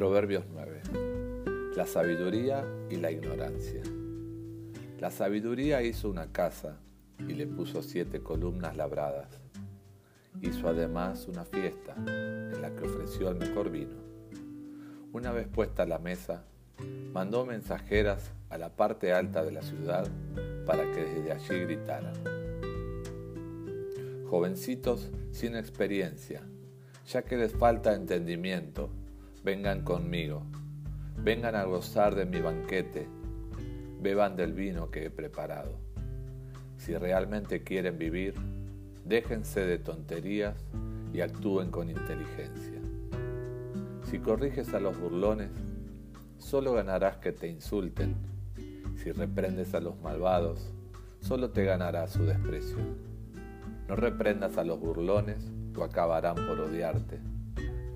Proverbios 9. La sabiduría y la ignorancia. La sabiduría hizo una casa y le puso siete columnas labradas. Hizo además una fiesta en la que ofreció el mejor vino. Una vez puesta la mesa, mandó mensajeras a la parte alta de la ciudad para que desde allí gritaran. Jovencitos sin experiencia, ya que les falta entendimiento, vengan conmigo, vengan a gozar de mi banquete, beban del vino que he preparado. Si realmente quieren vivir, déjense de tonterías y actúen con inteligencia. Si corriges a los burlones, solo ganarás que te insulten. Si reprendes a los malvados, solo te ganará su desprecio. No reprendas a los burlones o acabarán por odiarte.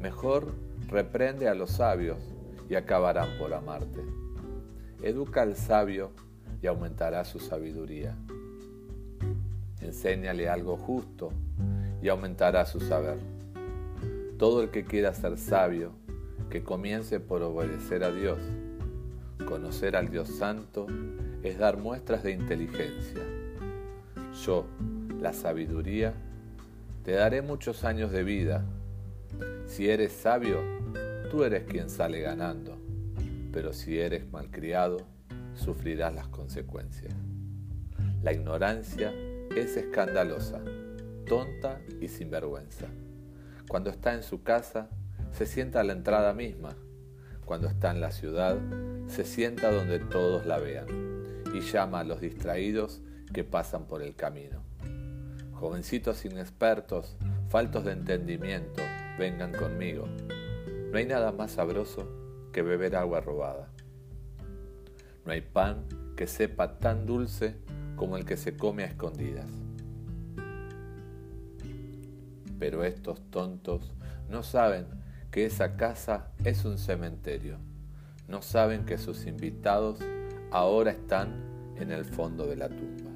Mejor reprende a los sabios y acabarán por amarte. Educa al sabio y aumentará su sabiduría. Enséñale algo justo y aumentará su saber. Todo el que quiera ser sabio, que comience por obedecer a Dios. Conocer al Dios Santo es dar muestras de inteligencia. Yo, la sabiduría, te daré muchos años de vida. Si eres sabio, tú eres quien sale ganando, pero si eres malcriado, sufrirás las consecuencias. La ignorancia es escandalosa, tonta y sinvergüenza. Cuando está en su casa, se sienta a la entrada misma. Cuando está en la ciudad, se sienta donde todos la vean y llama a los distraídos que pasan por el camino. Jovencitos inexpertos, faltos de entendimiento, vengan conmigo. No hay nada más sabroso que beber agua robada. No hay pan que sepa tan dulce como el que se come a escondidas. Pero estos tontos no saben que esa casa es un cementerio. No saben que sus invitados ahora están en el fondo de la tumba.